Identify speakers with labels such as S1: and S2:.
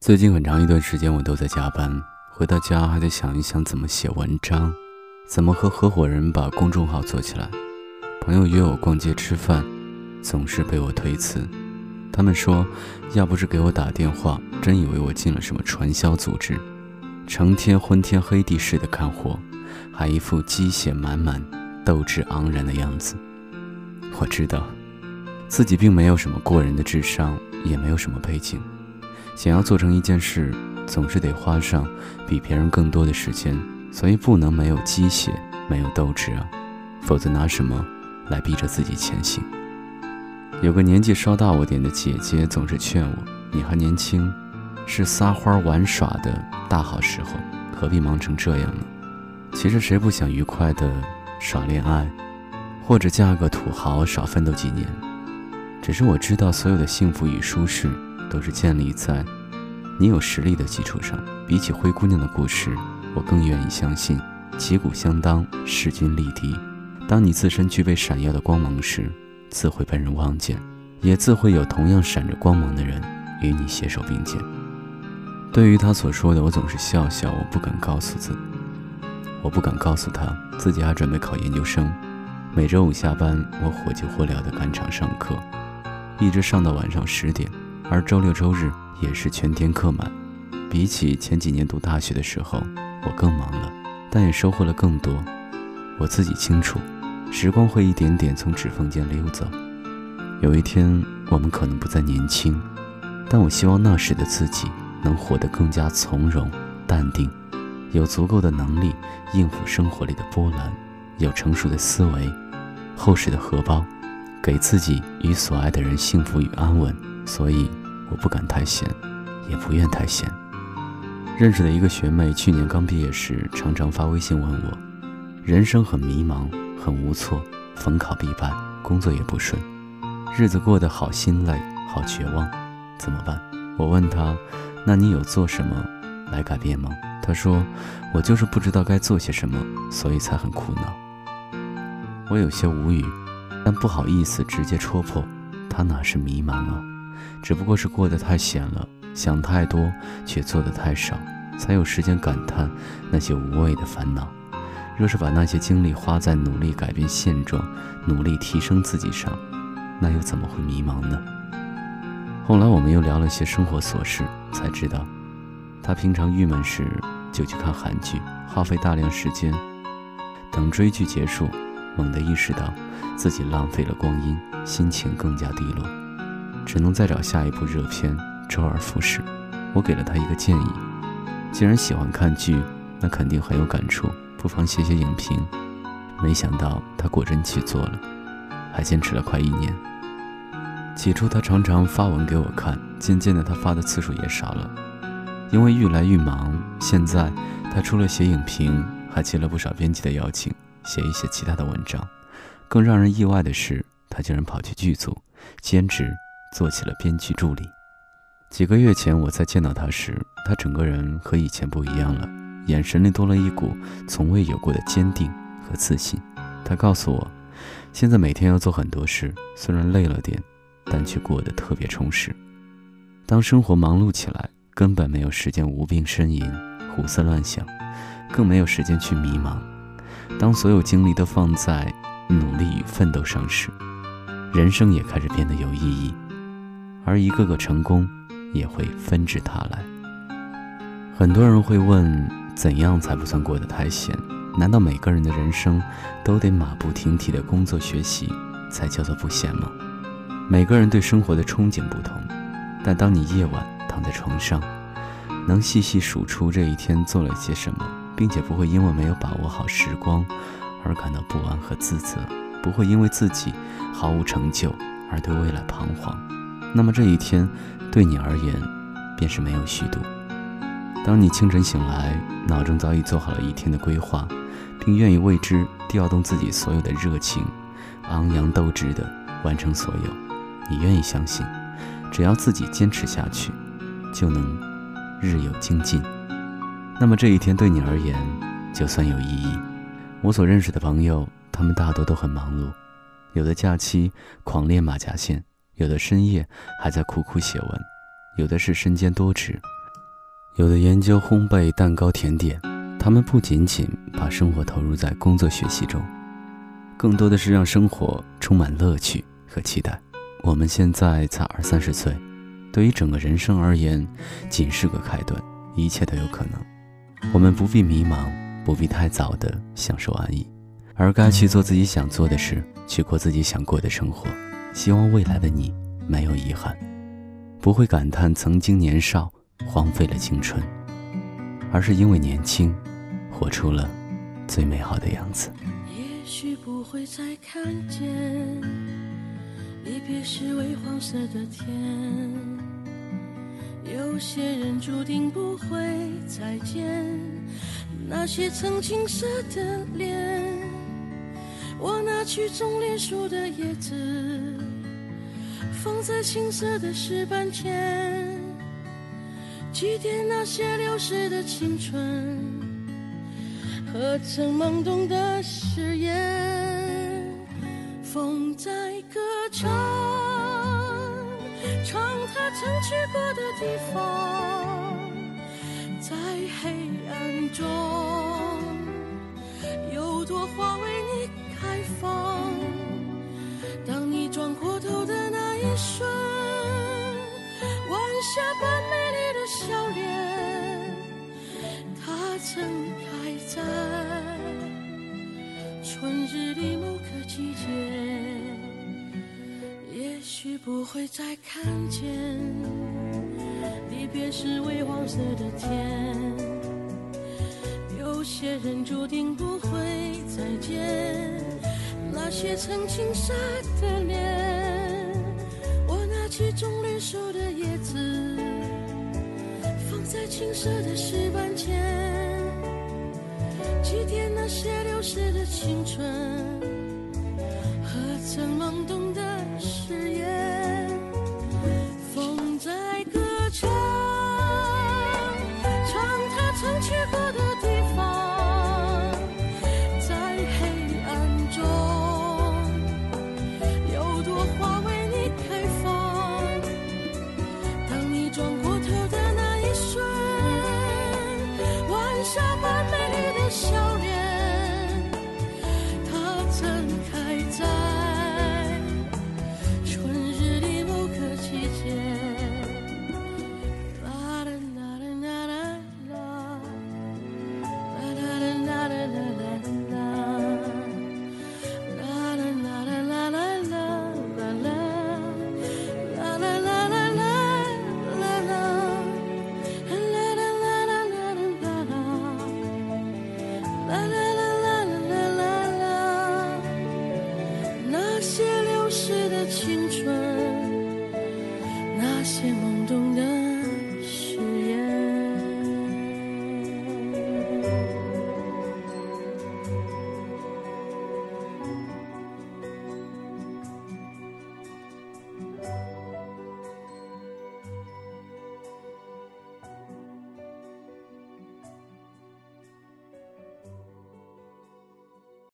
S1: 最近很长一段时间，我都在加班，回到家还得想一想怎么写文章，怎么和合伙人把公众号做起来。朋友约我逛街吃饭，总是被我推辞。他们说，要不是给我打电话，真以为我进了什么传销组织，成天昏天黑地似的干活，还一副鸡血满满、斗志昂然的样子。我知道，自己并没有什么过人的智商，也没有什么背景。想要做成一件事，总是得花上比别人更多的时间，所以不能没有鸡血，没有斗志啊！否则拿什么来逼着自己前行？有个年纪稍大我点的姐姐总是劝我：“你还年轻，是撒欢玩耍的大好时候，何必忙成这样呢？”其实谁不想愉快的耍恋爱，或者嫁个土豪少奋斗几年？只是我知道，所有的幸福与舒适。都是建立在你有实力的基础上。比起灰姑娘的故事，我更愿意相信旗鼓相当，势均力敌。当你自身具备闪耀的光芒时，自会被人望见，也自会有同样闪着光芒的人与你携手并肩。对于他所说的，我总是笑笑，我不敢告诉自，我不敢告诉他自己还准备考研究生。每周五下班，我火急火燎地赶场上课，一直上到晚上十点。而周六周日也是全天课满，比起前几年读大学的时候，我更忙了，但也收获了更多。我自己清楚，时光会一点点从指缝间溜走。有一天，我们可能不再年轻，但我希望那时的自己能活得更加从容、淡定，有足够的能力应付生活里的波澜，有成熟的思维、厚实的荷包，给自己与所爱的人幸福与安稳。所以。我不敢太闲，也不愿太闲。认识的一个学妹，去年刚毕业时，常常发微信问我，人生很迷茫，很无措，逢考必败，工作也不顺，日子过得好心累，好绝望，怎么办？我问她，那你有做什么来改变吗？她说，我就是不知道该做些什么，所以才很苦恼。我有些无语，但不好意思直接戳破，她哪是迷茫啊？只不过是过得太闲了，想太多，却做得太少，才有时间感叹那些无谓的烦恼。若是把那些精力花在努力改变现状、努力提升自己上，那又怎么会迷茫呢？后来我们又聊了些生活琐事，才知道，他平常郁闷时就去看韩剧，耗费大量时间。等追剧结束，猛地意识到自己浪费了光阴，心情更加低落。只能再找下一部热片，周而复始。我给了他一个建议：既然喜欢看剧，那肯定很有感触，不妨写写影评。没想到他果真去做了，还坚持了快一年。起初他常常发文给我看，渐渐的他发的次数也少了，因为愈来愈忙。现在他除了写影评，还接了不少编辑的邀请，写一些其他的文章。更让人意外的是，他竟然跑去剧组兼职。做起了编剧助理。几个月前，我在见到他时，他整个人和以前不一样了，眼神里多了一股从未有过的坚定和自信。他告诉我，现在每天要做很多事，虽然累了点，但却过得特别充实。当生活忙碌起来，根本没有时间无病呻吟、胡思乱想，更没有时间去迷茫。当所有精力都放在努力与奋斗上时，人生也开始变得有意义。而一个个成功，也会纷至沓来。很多人会问：怎样才不算过得太闲？难道每个人的人生都得马不停蹄的工作学习，才叫做不闲吗？每个人对生活的憧憬不同，但当你夜晚躺在床上，能细细数出这一天做了些什么，并且不会因为没有把握好时光而感到不安和自责，不会因为自己毫无成就而对未来彷徨。那么这一天，对你而言，便是没有虚度。当你清晨醒来，脑中早已做好了一天的规划，并愿意为之调动自己所有的热情，昂扬斗志的完成所有。你愿意相信，只要自己坚持下去，就能日有精进。那么这一天对你而言，就算有意义。我所认识的朋友，他们大多都很忙碌，有的假期狂练马甲线。有的深夜还在苦苦写文，有的是身兼多职，有的研究烘焙、蛋糕、甜点，他们不仅仅把生活投入在工作学习中，更多的是让生活充满乐趣和期待。我们现在才二三十岁，对于整个人生而言，仅是个开端，一切都有可能。我们不必迷茫，不必太早的享受安逸，而该去做自己想做的事，去过自己想过的生活。希望未来的你没有遗憾，不会感叹曾经年少。荒废了青春，而是因为年轻，活出了最美好的样子。
S2: 也许不会再看见离别时微黄色的天，有些人注定不会再见，那些曾青涩的脸。我拿去种莲树的叶子，放在青涩的石板前。祭奠那些流逝的青春，和曾懵懂的誓言。风在歌唱，唱它曾去过的地方，在黑暗中，有朵花为你开放。当你转过头的那瞬，晚霞般美丽的。笑脸，它曾开在春日里某个季节，也许不会再看见离别时微黄色的天。有些人注定不会再见，那些曾经傻的脸。我拿起种绿树的叶子。放在青涩的石板前，祭奠那些流逝的青春和曾懵懂的誓言。